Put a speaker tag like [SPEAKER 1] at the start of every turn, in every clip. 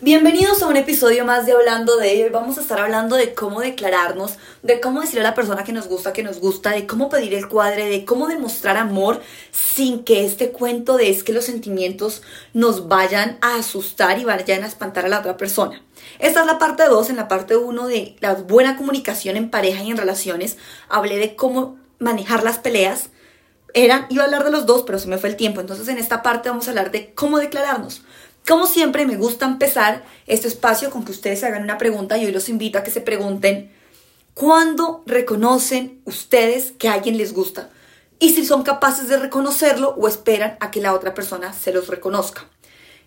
[SPEAKER 1] Bienvenidos a un episodio más de Hablando de Hoy vamos a estar hablando de cómo declararnos, de cómo decirle a la persona que nos gusta que nos gusta, de cómo pedir el cuadre, de cómo demostrar amor sin que este cuento de es que los sentimientos nos vayan a asustar y vayan a espantar a la otra persona. Esta es la parte 2, en la parte 1 de la buena comunicación en pareja y en relaciones, hablé de cómo manejar las peleas. Eran, iba a hablar de los dos, pero se me fue el tiempo. Entonces en esta parte vamos a hablar de cómo declararnos. Como siempre, me gusta empezar este espacio con que ustedes se hagan una pregunta y hoy los invito a que se pregunten, ¿cuándo reconocen ustedes que a alguien les gusta? Y si son capaces de reconocerlo o esperan a que la otra persona se los reconozca.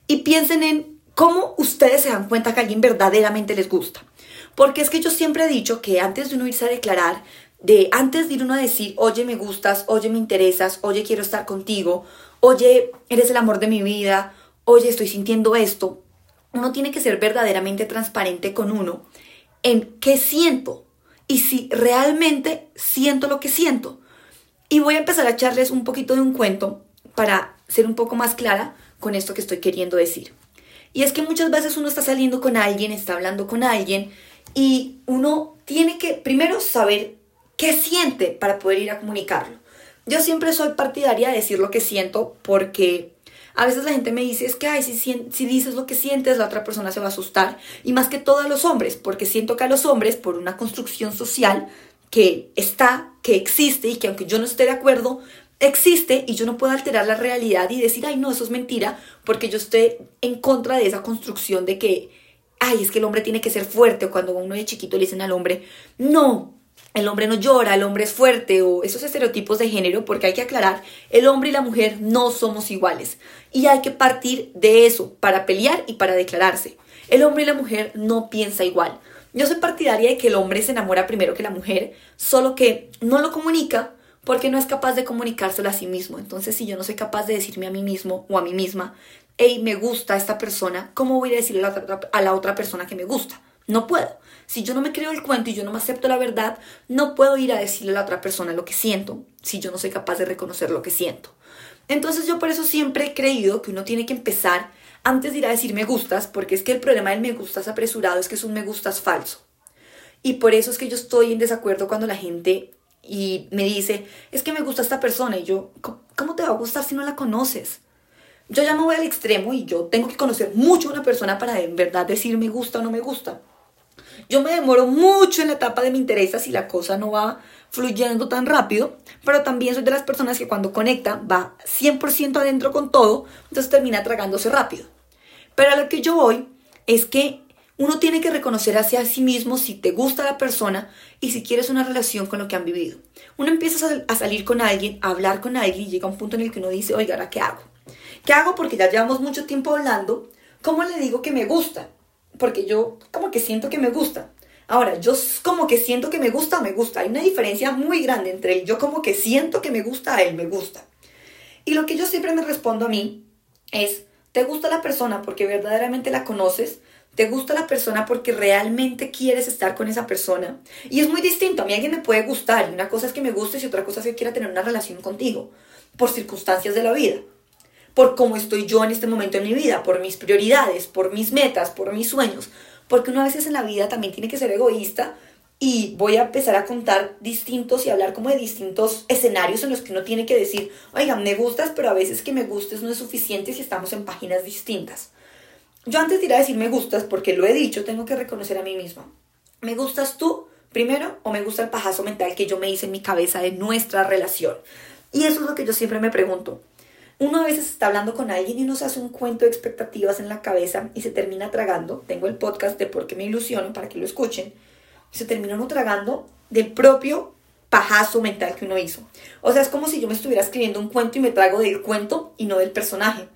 [SPEAKER 1] Y piensen en cómo ustedes se dan cuenta que a alguien verdaderamente les gusta. Porque es que yo siempre he dicho que antes de uno irse a declarar, de antes de ir uno a decir, oye, me gustas, oye, me interesas, oye, quiero estar contigo, oye, eres el amor de mi vida, oye, estoy sintiendo esto, uno tiene que ser verdaderamente transparente con uno en qué siento y si realmente siento lo que siento. Y voy a empezar a echarles un poquito de un cuento para ser un poco más clara con esto que estoy queriendo decir. Y es que muchas veces uno está saliendo con alguien, está hablando con alguien y uno tiene que primero saber qué siente para poder ir a comunicarlo. Yo siempre soy partidaria de decir lo que siento porque a veces la gente me dice, es que, ay, si, si dices lo que sientes, la otra persona se va a asustar. Y más que todo a los hombres, porque siento que a los hombres, por una construcción social que está, que existe y que aunque yo no esté de acuerdo, existe y yo no puedo alterar la realidad y decir, ay, no, eso es mentira, porque yo estoy en contra de esa construcción de que, ay, es que el hombre tiene que ser fuerte, o cuando uno de chiquito le dicen al hombre, no, el hombre no llora, el hombre es fuerte o esos estereotipos de género, porque hay que aclarar, el hombre y la mujer no somos iguales y hay que partir de eso para pelear y para declararse. El hombre y la mujer no piensa igual. Yo soy partidaria de que el hombre se enamora primero que la mujer, solo que no lo comunica porque no es capaz de comunicárselo a sí mismo. Entonces, si yo no soy capaz de decirme a mí mismo o a mí misma, hey, me gusta esta persona, ¿cómo voy a decirle a la otra persona que me gusta? No puedo. Si yo no me creo el cuento y yo no me acepto la verdad, no puedo ir a decirle a la otra persona lo que siento si yo no soy capaz de reconocer lo que siento. Entonces yo por eso siempre he creído que uno tiene que empezar antes de ir a decir me gustas, porque es que el problema del me gustas apresurado es que es un me gustas falso. Y por eso es que yo estoy en desacuerdo cuando la gente y me dice, es que me gusta esta persona y yo, ¿cómo te va a gustar si no la conoces? Yo ya me voy al extremo y yo tengo que conocer mucho a una persona para en verdad decir me gusta o no me gusta. Yo me demoro mucho en la etapa de mi interesa si la cosa no va fluyendo tan rápido, pero también soy de las personas que cuando conecta va 100% adentro con todo, entonces termina tragándose rápido. Pero a lo que yo voy es que uno tiene que reconocer hacia sí mismo si te gusta la persona y si quieres una relación con lo que han vivido. Uno empieza a salir con alguien, a hablar con alguien y llega un punto en el que uno dice, oiga, ¿ahora qué hago? ¿Qué hago? Porque ya llevamos mucho tiempo hablando. ¿Cómo le digo que me gusta? Porque yo como que siento que me gusta. Ahora, yo como que siento que me gusta, me gusta. Hay una diferencia muy grande entre el yo como que siento que me gusta a él me gusta. Y lo que yo siempre me respondo a mí es, ¿te gusta la persona porque verdaderamente la conoces? ¿Te gusta la persona porque realmente quieres estar con esa persona? Y es muy distinto. A mí alguien me puede gustar y una cosa es que me guste y otra cosa es que quiera tener una relación contigo por circunstancias de la vida por cómo estoy yo en este momento en mi vida, por mis prioridades, por mis metas, por mis sueños. Porque uno a veces en la vida también tiene que ser egoísta y voy a empezar a contar distintos y hablar como de distintos escenarios en los que uno tiene que decir, oigan, me gustas, pero a veces que me gustes no es suficiente si estamos en páginas distintas. Yo antes de ir a decir me gustas, porque lo he dicho, tengo que reconocer a mí misma. ¿Me gustas tú primero o me gusta el pajazo mental que yo me hice en mi cabeza de nuestra relación? Y eso es lo que yo siempre me pregunto uno a veces está hablando con alguien y uno hace un cuento de expectativas en la cabeza y se termina tragando. Tengo el podcast de Por qué me ilusiono para que lo escuchen. Se termina uno tragando del propio pajazo mental que uno hizo. O sea, es como si yo me estuviera escribiendo un cuento y me trago del cuento y no del personaje.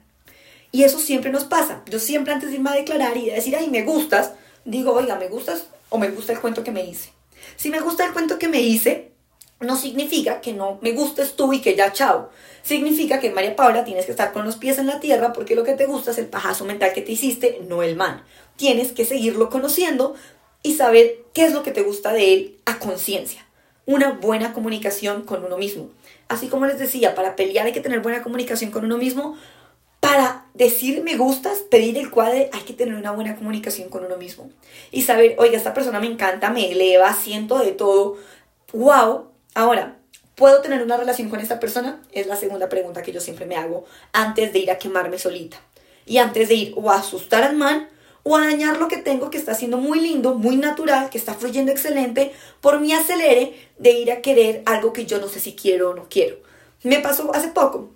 [SPEAKER 1] Y eso siempre nos pasa. Yo siempre antes de irme a declarar y de decir, ay, me gustas, digo, oiga, ¿me gustas o me gusta el cuento que me hice? Si me gusta el cuento que me hice, no significa que no me gustes tú y que ya chao. Significa que María Paula tienes que estar con los pies en la tierra porque lo que te gusta es el pajazo mental que te hiciste, no el man. Tienes que seguirlo conociendo y saber qué es lo que te gusta de él a conciencia. Una buena comunicación con uno mismo. Así como les decía, para pelear hay que tener buena comunicación con uno mismo. Para decir me gustas, pedir el cuadre, hay que tener una buena comunicación con uno mismo. Y saber, oiga, esta persona me encanta, me eleva, siento de todo. ¡Wow! Ahora, ¿puedo tener una relación con esta persona? Es la segunda pregunta que yo siempre me hago antes de ir a quemarme solita. Y antes de ir o a asustar al man o a dañar lo que tengo que está siendo muy lindo, muy natural, que está fluyendo excelente, por mi acelere de ir a querer algo que yo no sé si quiero o no quiero. Me pasó hace poco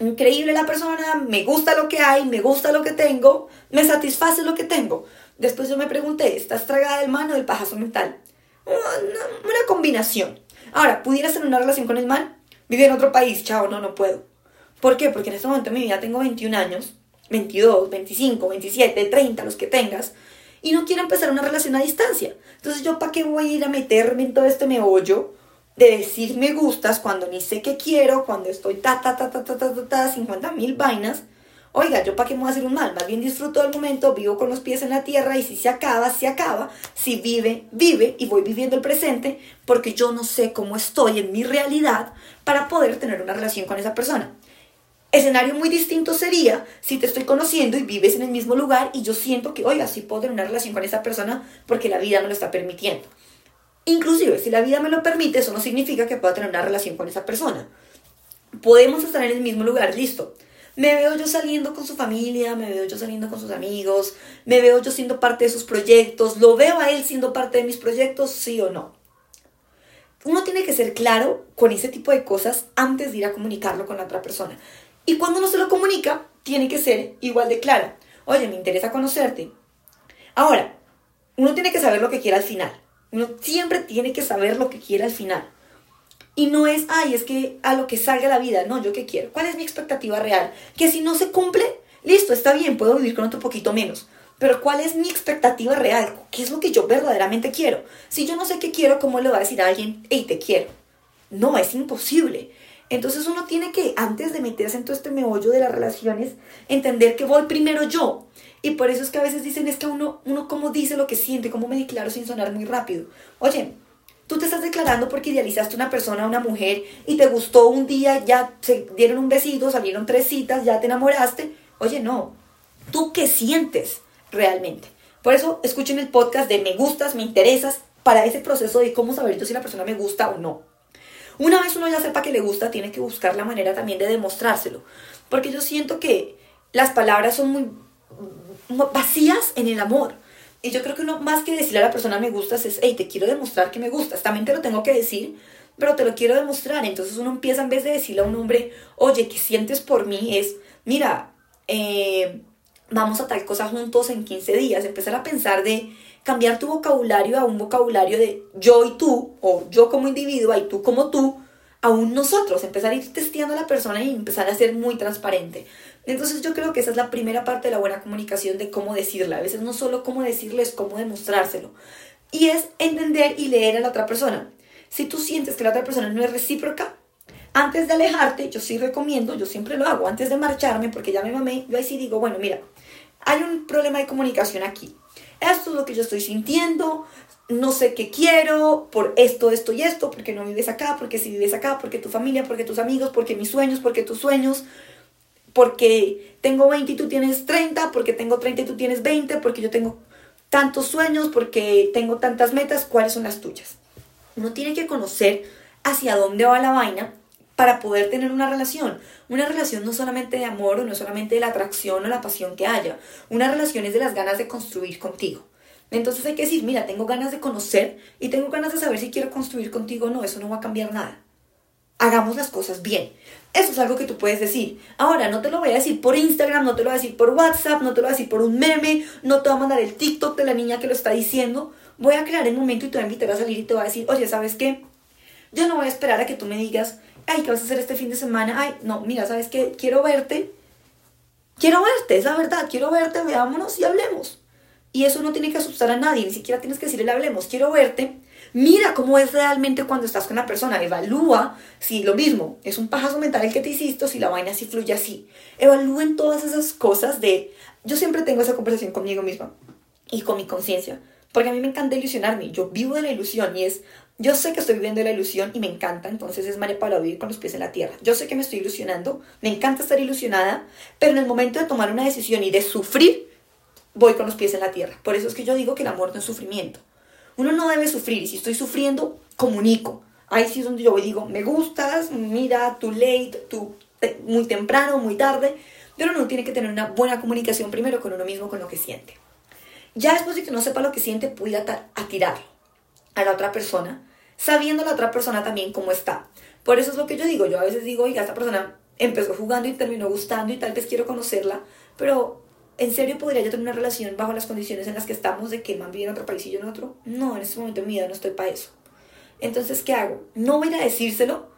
[SPEAKER 1] increíble la persona, me gusta lo que hay, me gusta lo que tengo, me satisface lo que tengo. Después yo me pregunté, ¿estás tragada del man o del pajazo mental? Una, combinación. Ahora, ¿pudieras tener una relación con el man? Vivir en otro país, chao, no, no puedo. ¿Por qué? Porque en este momento de mi vida tengo 21 años, 22, 25, 27, 30, los que tengas, y no quiero empezar una relación a distancia. Entonces, ¿yo para qué voy a ir a meterme en todo este meollo? de decir me gustas cuando ni sé qué quiero, cuando estoy ta, ta, ta, ta, ta, ta, ta, ta 50 mil vainas. Oiga, ¿yo para qué me voy a hacer un mal? Más bien disfruto del momento, vivo con los pies en la tierra y si se acaba, se acaba. Si vive, vive y voy viviendo el presente porque yo no sé cómo estoy en mi realidad para poder tener una relación con esa persona. Escenario muy distinto sería si te estoy conociendo y vives en el mismo lugar y yo siento que, oiga, sí puedo tener una relación con esa persona porque la vida me lo está permitiendo. Inclusive, si la vida me lo permite, eso no significa que pueda tener una relación con esa persona. Podemos estar en el mismo lugar, listo. Me veo yo saliendo con su familia, me veo yo saliendo con sus amigos, me veo yo siendo parte de sus proyectos, lo veo a él siendo parte de mis proyectos, sí o no. Uno tiene que ser claro con ese tipo de cosas antes de ir a comunicarlo con la otra persona. Y cuando uno se lo comunica, tiene que ser igual de claro. Oye, me interesa conocerte. Ahora, uno tiene que saber lo que quiere al final. Uno siempre tiene que saber lo que quiere al final. Y no es, ay, es que a lo que salga la vida, no, yo qué quiero. ¿Cuál es mi expectativa real? Que si no se cumple, listo, está bien, puedo vivir con otro poquito menos. Pero ¿cuál es mi expectativa real? ¿Qué es lo que yo verdaderamente quiero? Si yo no sé qué quiero, ¿cómo le va a decir a alguien, hey, te quiero? No, es imposible. Entonces uno tiene que, antes de meterse en todo este meollo de las relaciones, entender que voy primero yo. Y por eso es que a veces dicen, es que uno, uno cómo dice lo que siente, cómo me declaro sin sonar muy rápido. Oye, tú te estás declarando porque idealizaste una persona, una mujer, y te gustó un día, ya se dieron un besito, salieron tres citas, ya te enamoraste. Oye, no. ¿Tú qué sientes realmente? Por eso escuchen el podcast de me gustas, me interesas, para ese proceso de cómo saber si la persona me gusta o no. Una vez uno ya sepa que le gusta, tiene que buscar la manera también de demostrárselo. Porque yo siento que las palabras son muy vacías en el amor. Y yo creo que uno más que decirle a la persona me gustas es, hey, te quiero demostrar que me gustas. También te lo tengo que decir, pero te lo quiero demostrar. Entonces uno empieza en vez de decirle a un hombre, oye, ¿qué sientes por mí? Es, mira, eh, vamos a tal cosa juntos en 15 días. Empezar a pensar de cambiar tu vocabulario a un vocabulario de yo y tú, o yo como individuo y tú como tú, aún nosotros, empezar a ir testeando a la persona y empezar a ser muy transparente. Entonces yo creo que esa es la primera parte de la buena comunicación de cómo decirla. A veces no solo cómo decirle, es cómo demostrárselo. Y es entender y leer a la otra persona. Si tú sientes que la otra persona no es recíproca, antes de alejarte, yo sí recomiendo, yo siempre lo hago, antes de marcharme, porque ya me mamé, yo ahí sí digo, bueno, mira, hay un problema de comunicación aquí. Esto es lo que yo estoy sintiendo, no sé qué quiero, por esto, esto y esto, porque no vives acá, porque si vives acá, porque tu familia, porque tus amigos, porque mis sueños, porque tus sueños, porque tengo 20 y tú tienes 30, porque tengo 30 y tú tienes 20, porque yo tengo tantos sueños, porque tengo tantas metas, ¿cuáles son las tuyas? Uno tiene que conocer hacia dónde va la vaina para poder tener una relación. Una relación no solamente de amor o no solamente de la atracción o la pasión que haya. Una relación es de las ganas de construir contigo. Entonces hay que decir, mira, tengo ganas de conocer y tengo ganas de saber si quiero construir contigo o no. Eso no va a cambiar nada. Hagamos las cosas bien. Eso es algo que tú puedes decir. Ahora, no te lo voy a decir por Instagram, no te lo voy a decir por WhatsApp, no te lo voy a decir por un meme, no te voy a mandar el TikTok de la niña que lo está diciendo. Voy a crear el momento y te voy a invitar a salir y te voy a decir, oye, ¿sabes qué? Yo no voy a esperar a que tú me digas, ay, ¿qué vas a hacer este fin de semana? Ay, no, mira, ¿sabes qué? Quiero verte. Quiero verte, es la verdad, quiero verte, veámonos y hablemos. Y eso no tiene que asustar a nadie, ni siquiera tienes que decirle, hablemos, quiero verte. Mira cómo es realmente cuando estás con la persona. Evalúa si lo mismo es un pajazo mental el que te hiciste si la vaina sí fluye así. Evalúen todas esas cosas de... Yo siempre tengo esa conversación conmigo misma y con mi conciencia. Porque a mí me encanta ilusionarme. Yo vivo de la ilusión y es, yo sé que estoy viviendo la ilusión y me encanta. Entonces es María para vivir con los pies en la tierra. Yo sé que me estoy ilusionando. Me encanta estar ilusionada. Pero en el momento de tomar una decisión y de sufrir, voy con los pies en la tierra. Por eso es que yo digo que el amor no es sufrimiento. Uno no debe sufrir. Si estoy sufriendo, comunico. Ahí sí es donde yo digo, me gustas, mira, tú late, tú muy temprano, muy tarde. Pero uno tiene que tener una buena comunicación primero con uno mismo, con lo que siente. Ya después de que uno sepa lo que siente, puede a tirarlo a la otra persona, sabiendo la otra persona también cómo está. Por eso es lo que yo digo. Yo a veces digo, oiga, esta persona empezó jugando y terminó gustando y tal vez quiero conocerla, pero ¿en serio podría yo tener una relación bajo las condiciones en las que estamos de que man vive en otro país y yo en otro? No, en este momento en mi vida no estoy para eso. Entonces, ¿qué hago? No voy a decírselo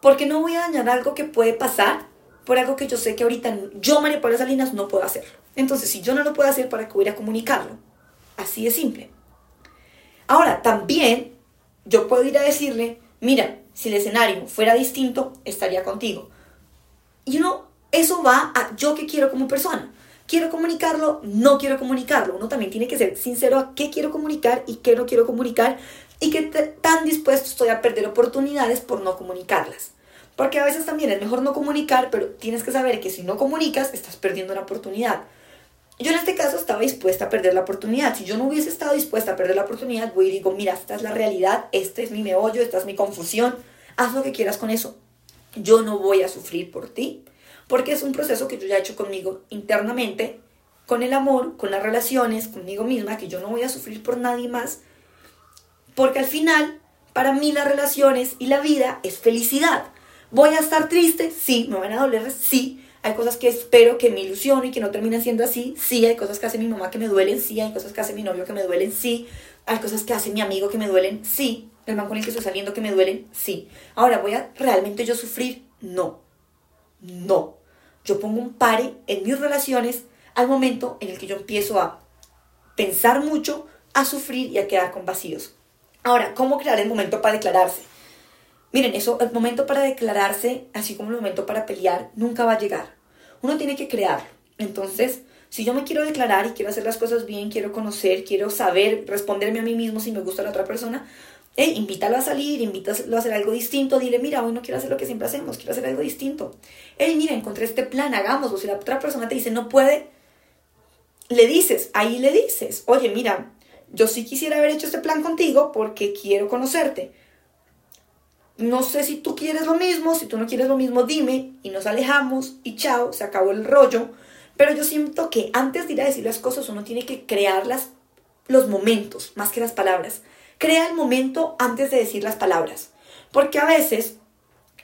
[SPEAKER 1] porque no voy a dañar algo que puede pasar por algo que yo sé que ahorita yo, María Paula Salinas, no puedo hacerlo. Entonces, si yo no lo puedo hacer, ¿para qué voy a comunicarlo? Así de simple. Ahora, también yo puedo ir a decirle, mira, si el escenario fuera distinto, estaría contigo. Y uno, eso va a yo que quiero como persona. ¿Quiero comunicarlo? No quiero comunicarlo. Uno también tiene que ser sincero a qué quiero comunicar y qué no quiero comunicar y qué tan dispuesto estoy a perder oportunidades por no comunicarlas. Porque a veces también es mejor no comunicar, pero tienes que saber que si no comunicas, estás perdiendo una oportunidad. Yo en este caso estaba dispuesta a perder la oportunidad. Si yo no hubiese estado dispuesta a perder la oportunidad, voy y digo, mira, esta es la realidad, este es mi meollo, esta es mi confusión, haz lo que quieras con eso. Yo no voy a sufrir por ti, porque es un proceso que yo ya he hecho conmigo internamente, con el amor, con las relaciones, conmigo misma, que yo no voy a sufrir por nadie más, porque al final, para mí las relaciones y la vida es felicidad. ¿Voy a estar triste? Sí. ¿Me van a doler? Sí. Hay cosas que espero que me ilusionen y que no terminen siendo así. Sí. Hay cosas que hace mi mamá que me duelen. Sí. Hay cosas que hace mi novio que me duelen. Sí. Hay cosas que hace mi amigo que me duelen. Sí. El man con el que estoy saliendo que me duelen. Sí. Ahora, ¿voy a realmente yo sufrir? No. No. Yo pongo un pare en mis relaciones al momento en el que yo empiezo a pensar mucho, a sufrir y a quedar con vacíos. Ahora, ¿cómo crear el momento para declararse? Miren, eso, el momento para declararse, así como el momento para pelear, nunca va a llegar. Uno tiene que crearlo. Entonces, si yo me quiero declarar y quiero hacer las cosas bien, quiero conocer, quiero saber, responderme a mí mismo si me gusta la otra persona, eh, invítalo a salir, invítalo a hacer algo distinto, dile, mira, hoy no quiero hacer lo que siempre hacemos, quiero hacer algo distinto. Hey, mira, encontré este plan, hagámoslo. Si la otra persona te dice, no puede, le dices, ahí le dices, oye, mira, yo sí quisiera haber hecho este plan contigo porque quiero conocerte no sé si tú quieres lo mismo, si tú no quieres lo mismo, dime y nos alejamos y chao, se acabó el rollo. Pero yo siento que antes de ir a decir las cosas uno tiene que crear los momentos, más que las palabras. Crea el momento antes de decir las palabras. Porque a veces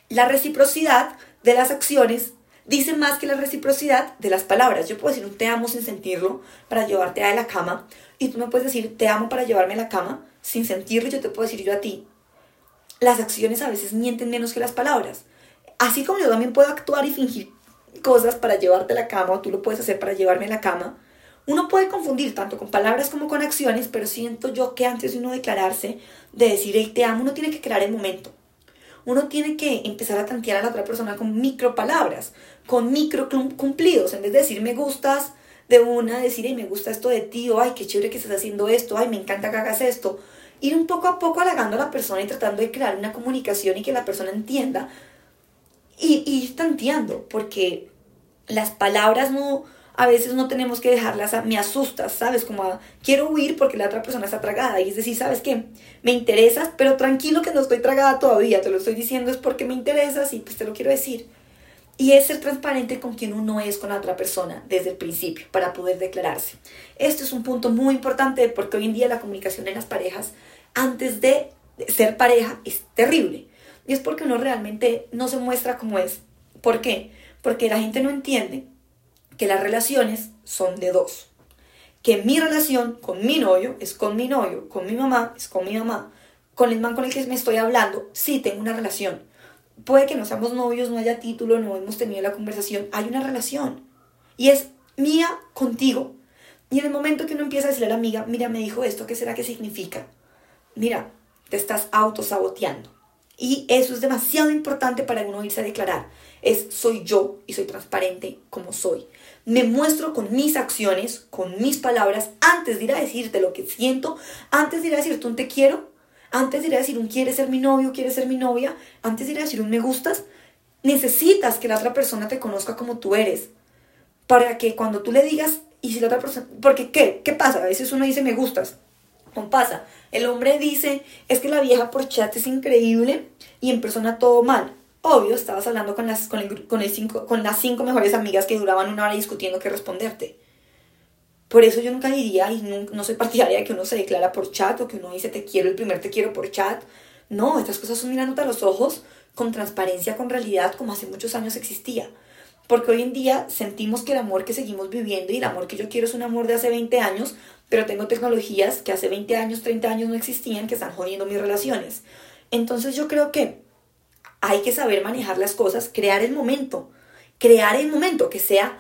[SPEAKER 1] la reciprocidad de las acciones dice más que la reciprocidad de las palabras. Yo puedo decir un te amo sin sentirlo para llevarte a la cama y tú me puedes decir te amo para llevarme a la cama sin sentirlo yo te puedo decir yo a ti las acciones a veces mienten menos que las palabras. Así como yo también puedo actuar y fingir cosas para llevarte a la cama, o tú lo puedes hacer para llevarme a la cama, uno puede confundir tanto con palabras como con acciones, pero siento yo que antes de uno declararse, de decir, hey, te amo, uno tiene que crear el momento. Uno tiene que empezar a tantear a la otra persona con micro palabras, con micro cumplidos, en vez de decir me gustas de una, decir, hey, me gusta esto de ti, o ay, qué chévere que estés haciendo esto, ay, me encanta que hagas esto ir un poco a poco halagando a la persona y tratando de crear una comunicación y que la persona entienda y, ir tanteando, porque las palabras no, a veces no tenemos que dejarlas a, me asustas, ¿sabes? Como quiero huir porque la otra persona está tragada. Y es decir, ¿sabes qué? Me interesas, pero tranquilo que no estoy tragada todavía, te lo estoy diciendo es porque me interesas y pues te lo quiero decir. Y es ser transparente con quien uno es con la otra persona desde el principio para poder declararse. Esto es un punto muy importante porque hoy en día la comunicación en las parejas antes de ser pareja es terrible. Y es porque uno realmente no se muestra como es. ¿Por qué? Porque la gente no entiende que las relaciones son de dos. Que mi relación con mi novio es con mi novio, con mi mamá es con mi mamá, con el man con el que me estoy hablando, sí tengo una relación puede que no seamos novios, no haya título, no hemos tenido la conversación, hay una relación. Y es mía contigo. Y en el momento que uno empieza a decirle a la amiga, mira, me dijo esto, ¿qué será que significa? Mira, te estás autosaboteando. Y eso es demasiado importante para uno irse a declarar. Es soy yo y soy transparente como soy. Me muestro con mis acciones, con mis palabras, antes de ir a decirte lo que siento, antes de ir a decirte un te quiero, antes de ir a decir un quieres ser mi novio, quieres ser mi novia, antes de ir a decir un me gustas, necesitas que la otra persona te conozca como tú eres. Para que cuando tú le digas, y si la otra persona, porque ¿qué? ¿Qué pasa? A veces uno dice me gustas. No pasa. El hombre dice, es que la vieja por chat es increíble y en persona todo mal. Obvio, estabas hablando con las, con, el, cinco, con las cinco mejores amigas que duraban una hora discutiendo qué responderte. Por eso yo nunca diría, y no, no soy partidaria de que uno se declara por chat o que uno dice te quiero, el primer te quiero por chat. No, estas cosas son mirándote a los ojos con transparencia, con realidad, como hace muchos años existía. Porque hoy en día sentimos que el amor que seguimos viviendo y el amor que yo quiero es un amor de hace 20 años, pero tengo tecnologías que hace 20 años, 30 años no existían, que están jodiendo mis relaciones. Entonces yo creo que hay que saber manejar las cosas, crear el momento, crear el momento que sea,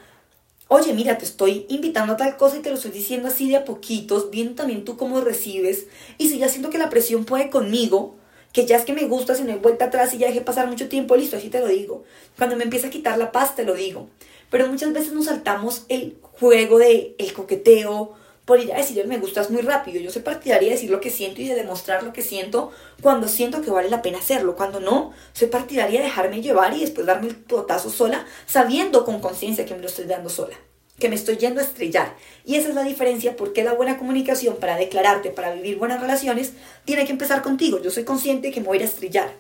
[SPEAKER 1] oye, mira, te estoy invitando a tal cosa y te lo estoy diciendo así de a poquitos, viendo también tú cómo recibes, y si ya siento que la presión puede conmigo, que ya es que me gusta, si no hay vuelta atrás y ya dejé pasar mucho tiempo, listo, así te lo digo. Cuando me empieza a quitar la paz, te lo digo. Pero muchas veces nos saltamos el juego de el coqueteo, por ir a decir me gustas muy rápido. Yo soy partidaria de decir lo que siento y de demostrar lo que siento cuando siento que vale la pena hacerlo. Cuando no, soy partidaria de dejarme llevar y después darme el totazo sola, sabiendo con conciencia que me lo estoy dando sola que me estoy yendo a estrellar. Y esa es la diferencia porque la buena comunicación para declararte, para vivir buenas relaciones, tiene que empezar contigo. Yo soy consciente que me voy a estrellar.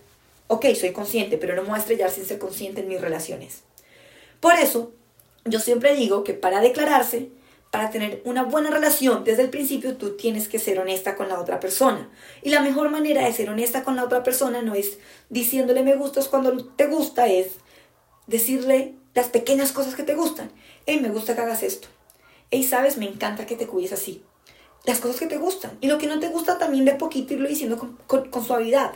[SPEAKER 1] Ok, soy consciente, pero no me voy a estrellar sin ser consciente en mis relaciones. Por eso, yo siempre digo que para declararse, para tener una buena relación desde el principio, tú tienes que ser honesta con la otra persona. Y la mejor manera de ser honesta con la otra persona no es diciéndole me gustas cuando te gusta, es decirle las pequeñas cosas que te gustan. Hey, me gusta que hagas esto. Hey, sabes, me encanta que te cuides así. Las cosas que te gustan. Y lo que no te gusta también de poquito irlo diciendo con, suavidad.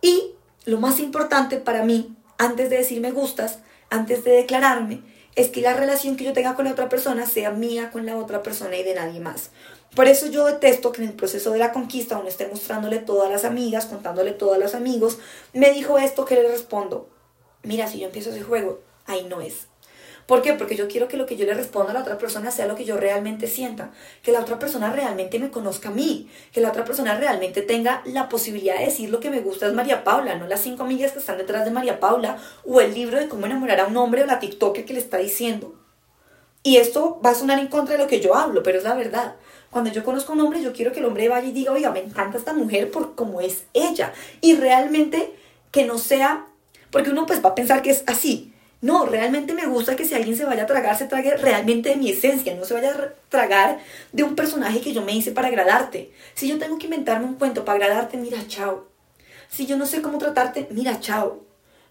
[SPEAKER 1] Y lo más importante para mí, antes de decir me gustas, antes de declararme, es que la relación que yo tenga con la otra persona sea mía con la otra persona y de nadie más. Por eso yo detesto que en el proceso de la conquista uno esté mostrándole todas las amigas, contándole todas los amigos, me dijo esto que le respondo. Mira, si yo empiezo ese juego, ahí no es. ¿Por qué? Porque yo quiero que lo que yo le responda a la otra persona sea lo que yo realmente sienta, que la otra persona realmente me conozca a mí, que la otra persona realmente tenga la posibilidad de decir lo que me gusta es María Paula, no las cinco amigas que están detrás de María Paula o el libro de cómo enamorar a un hombre o la TikTok que le está diciendo. Y esto va a sonar en contra de lo que yo hablo, pero es la verdad. Cuando yo conozco a un hombre, yo quiero que el hombre vaya y diga, oiga, me encanta esta mujer por cómo es ella. Y realmente que no sea, porque uno pues va a pensar que es así, no, realmente me gusta que si alguien se vaya a tragar, se trague realmente de mi esencia, no se vaya a tragar de un personaje que yo me hice para agradarte. Si yo tengo que inventarme un cuento para agradarte, mira, chao. Si yo no sé cómo tratarte, mira, chao.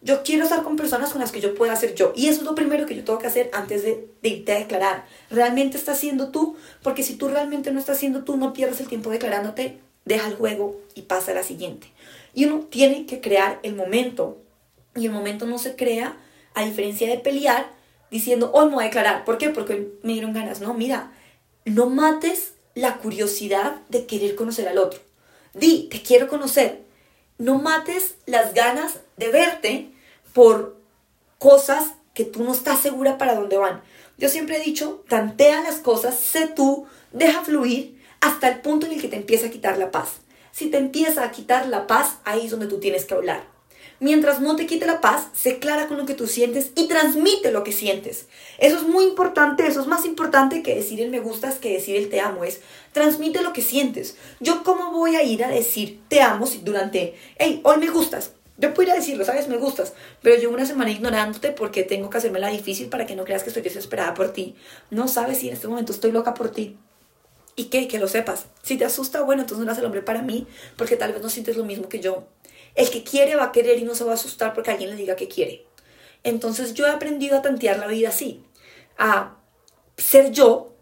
[SPEAKER 1] Yo quiero estar con personas con las que yo pueda ser yo. Y eso es lo primero que yo tengo que hacer antes de, de irte a declarar. ¿Realmente estás siendo tú? Porque si tú realmente no estás siendo tú, no pierdas el tiempo declarándote, deja el juego y pasa a la siguiente. Y uno tiene que crear el momento. Y el momento no se crea a diferencia de pelear diciendo, hoy me voy a declarar. ¿Por qué? Porque me dieron ganas. No, mira, no mates la curiosidad de querer conocer al otro. Di, te quiero conocer. No mates las ganas de verte por cosas que tú no estás segura para dónde van. Yo siempre he dicho, tantea las cosas, sé tú, deja fluir hasta el punto en el que te empieza a quitar la paz. Si te empieza a quitar la paz, ahí es donde tú tienes que hablar. Mientras no te quite la paz, sé clara con lo que tú sientes y transmite lo que sientes. Eso es muy importante, eso es más importante que decir el me gustas, que decir el te amo, es transmite lo que sientes. Yo cómo voy a ir a decir te amo si durante, hey, hoy me gustas. Yo puedo ir a decirlo, ¿sabes? Me gustas, pero llevo una semana ignorándote porque tengo que hacerme la difícil para que no creas que estoy desesperada por ti. No sabes si en este momento estoy loca por ti. ¿Y qué? Que lo sepas. Si te asusta, bueno, entonces no eres el hombre para mí, porque tal vez no sientes lo mismo que yo. El que quiere va a querer y no se va a asustar porque alguien le diga que quiere. Entonces yo he aprendido a tantear la vida así, a ser yo,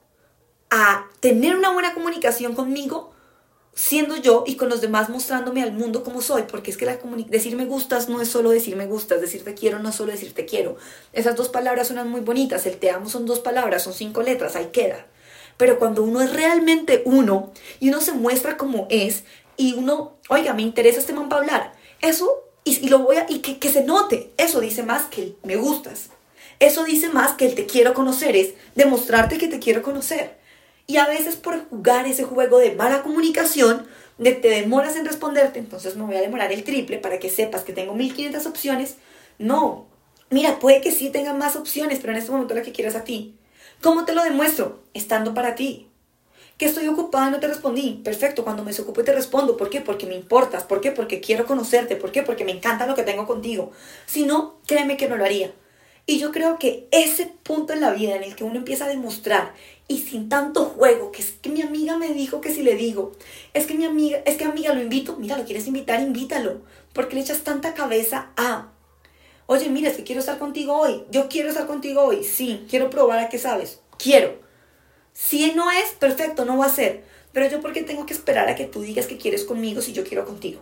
[SPEAKER 1] a tener una buena comunicación conmigo, siendo yo y con los demás mostrándome al mundo como soy, porque es que la decir me gustas no es solo decir me gustas, decir te quiero no es solo decir te quiero. Esas dos palabras suenan muy bonitas, el te amo son dos palabras, son cinco letras, ahí queda. Pero cuando uno es realmente uno y uno se muestra como es y uno, oiga, me interesa este man para hablar, eso y, lo voy a, y que, que se note. Eso dice más que me gustas. Eso dice más que el te quiero conocer, es demostrarte que te quiero conocer. Y a veces por jugar ese juego de mala comunicación, de te demoras en responderte, entonces me voy a demorar el triple para que sepas que tengo 1500 opciones. No, mira, puede que sí tenga más opciones, pero en este momento la que quieras a ti. ¿Cómo te lo demuestro? Estando para ti. Que estoy ocupada y no te respondí. Perfecto, cuando me desocupo te respondo. ¿Por qué? Porque me importas. ¿Por qué? Porque quiero conocerte. ¿Por qué? Porque me encanta lo que tengo contigo. Si no, créeme que no lo haría. Y yo creo que ese punto en la vida en el que uno empieza a demostrar y sin tanto juego, que es que mi amiga me dijo que si le digo, es que mi amiga, es que amiga lo invito, mira, lo quieres invitar, invítalo, porque le echas tanta cabeza a, oye, mira, es que quiero estar contigo hoy, yo quiero estar contigo hoy, sí, quiero probar a qué sabes, quiero. Si no es, perfecto, no va a ser, pero yo porque tengo que esperar a que tú digas que quieres conmigo si yo quiero contigo.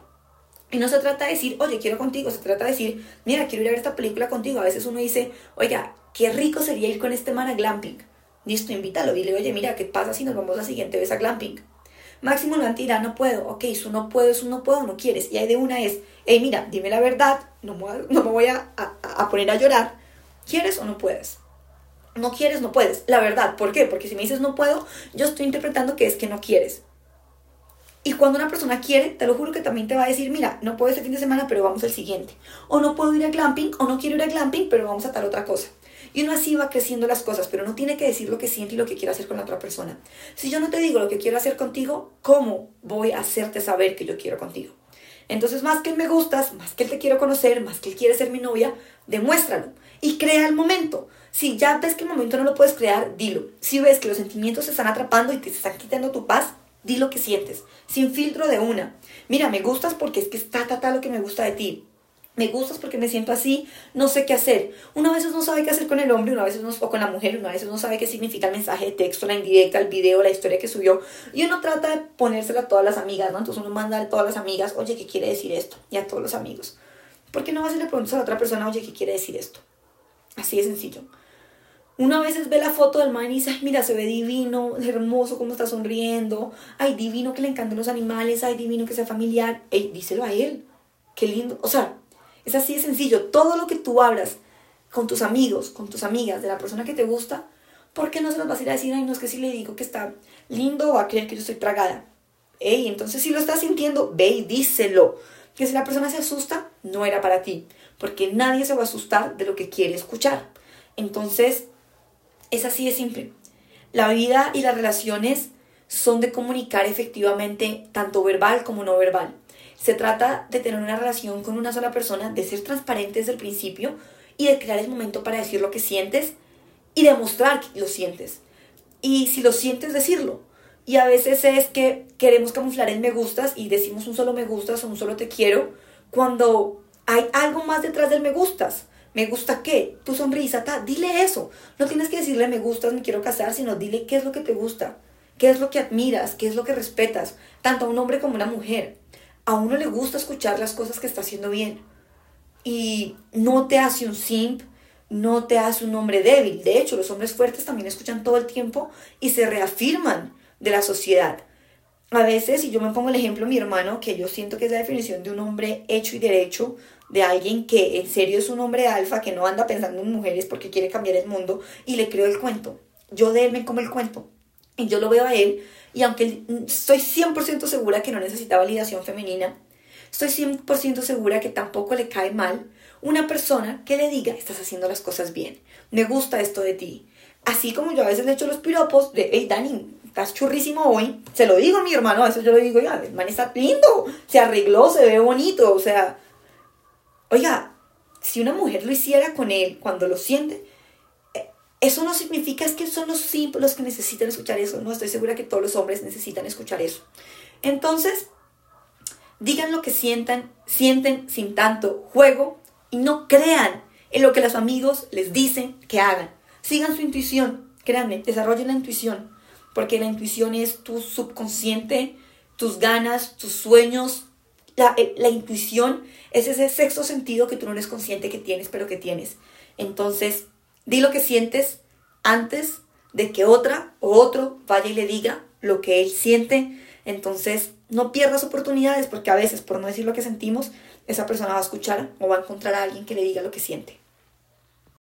[SPEAKER 1] Y no se trata de decir, oye, quiero contigo, se trata de decir, mira, quiero ir a ver esta película contigo. A veces uno dice, oiga, qué rico sería ir con este man a glamping. Listo, invítalo. Dile, oye, mira, ¿qué pasa si nos vamos la siguiente vez a glamping? Máximo no dirá, no puedo. Ok, eso no puedo, eso no puedo, no quieres. Y ahí de una es, hey, mira, dime la verdad, no me, no me voy a, a poner a llorar. ¿Quieres o no puedes? No quieres, no puedes. La verdad, ¿por qué? Porque si me dices no puedo, yo estoy interpretando que es que no quieres. Y cuando una persona quiere, te lo juro que también te va a decir, mira, no puedo este fin de semana, pero vamos al siguiente. O no puedo ir a glamping, o no quiero ir a glamping, pero vamos a tal otra cosa. Y uno así va creciendo las cosas, pero no tiene que decir lo que siente y lo que quiere hacer con la otra persona. Si yo no te digo lo que quiero hacer contigo, ¿cómo voy a hacerte saber que yo quiero contigo? Entonces, más que me gustas, más que él te quiero conocer, más que él quiere ser mi novia, demuéstralo y crea el momento. Si ya ves que el momento no lo puedes crear, dilo. Si ves que los sentimientos se están atrapando y te están quitando tu paz, Di lo que sientes, sin filtro de una. Mira, me gustas porque es que está ta, lo que me gusta de ti. Me gustas porque me siento así, no sé qué hacer. Una vez no sabe qué hacer con el hombre, una vez no, o con la mujer, una vez no sabe qué significa el mensaje de texto, la indirecta, el video, la historia que subió. Y uno trata de ponérsela a todas las amigas, ¿no? Entonces uno manda a todas las amigas, oye, ¿qué quiere decir esto? Y a todos los amigos. ¿Por qué no vas y le preguntas a la otra persona, oye, ¿qué quiere decir esto? Así de sencillo. Una vez ve la foto del man y dice, ay, mira, se ve divino, hermoso, cómo está sonriendo. Ay, divino que le encantan los animales, ay, divino que sea familiar. Ey, díselo a él. Qué lindo. O sea, es así de sencillo. Todo lo que tú hablas con tus amigos, con tus amigas, de la persona que te gusta, ¿por qué no se los vas a ir a decir, ay, no, es que si le digo que está lindo, va a creer que yo estoy tragada? Ey, entonces si lo estás sintiendo, ve y díselo. Que si la persona se asusta, no era para ti. Porque nadie se va a asustar de lo que quiere escuchar. Entonces, es así de simple. La vida y las relaciones son de comunicar efectivamente tanto verbal como no verbal. Se trata de tener una relación con una sola persona, de ser transparente desde el principio y de crear el momento para decir lo que sientes y demostrar que lo sientes. Y si lo sientes, decirlo. Y a veces es que queremos camuflar en me gustas y decimos un solo me gustas o un solo te quiero cuando hay algo más detrás del me gustas. ¿Me gusta qué? Tu sonrisa, ta, dile eso. No tienes que decirle me gustas, me quiero casar, sino dile qué es lo que te gusta, qué es lo que admiras, qué es lo que respetas, tanto a un hombre como a una mujer. A uno le gusta escuchar las cosas que está haciendo bien. Y no te hace un simp, no te hace un hombre débil. De hecho, los hombres fuertes también escuchan todo el tiempo y se reafirman de la sociedad. A veces, y yo me pongo el ejemplo mi hermano, que yo siento que es la definición de un hombre hecho y derecho, de alguien que en serio es un hombre alfa, que no anda pensando en mujeres porque quiere cambiar el mundo, y le creo el cuento. Yo de él me como el cuento. Y yo lo veo a él, y aunque estoy 100% segura que no necesita validación femenina, estoy 100% segura que tampoco le cae mal una persona que le diga, estás haciendo las cosas bien, me gusta esto de ti. Así como yo a veces le echo los piropos de, hey Dani, estás churrísimo hoy, se lo digo a mi hermano, veces yo le digo, ya, el man está lindo, se arregló, se ve bonito, o sea, Oiga, si una mujer lo hiciera con él cuando lo siente, eh, eso no significa es que son los simples los que necesitan escuchar eso. No estoy segura que todos los hombres necesitan escuchar eso. Entonces, digan lo que sientan, sienten sin tanto juego y no crean en lo que los amigos les dicen que hagan. Sigan su intuición, créanme, desarrollen la intuición, porque la intuición es tu subconsciente, tus ganas, tus sueños, eh, la, intuición es ese sexto sentido que tú no eres consciente que tienes, pero que tienes. Entonces, di lo que sientes antes de que otra o otro vaya y le diga lo que él siente. Entonces, no pierdas oportunidades porque a veces, por no decir lo que sentimos, esa persona va a escuchar o va a encontrar a alguien que le diga lo que siente.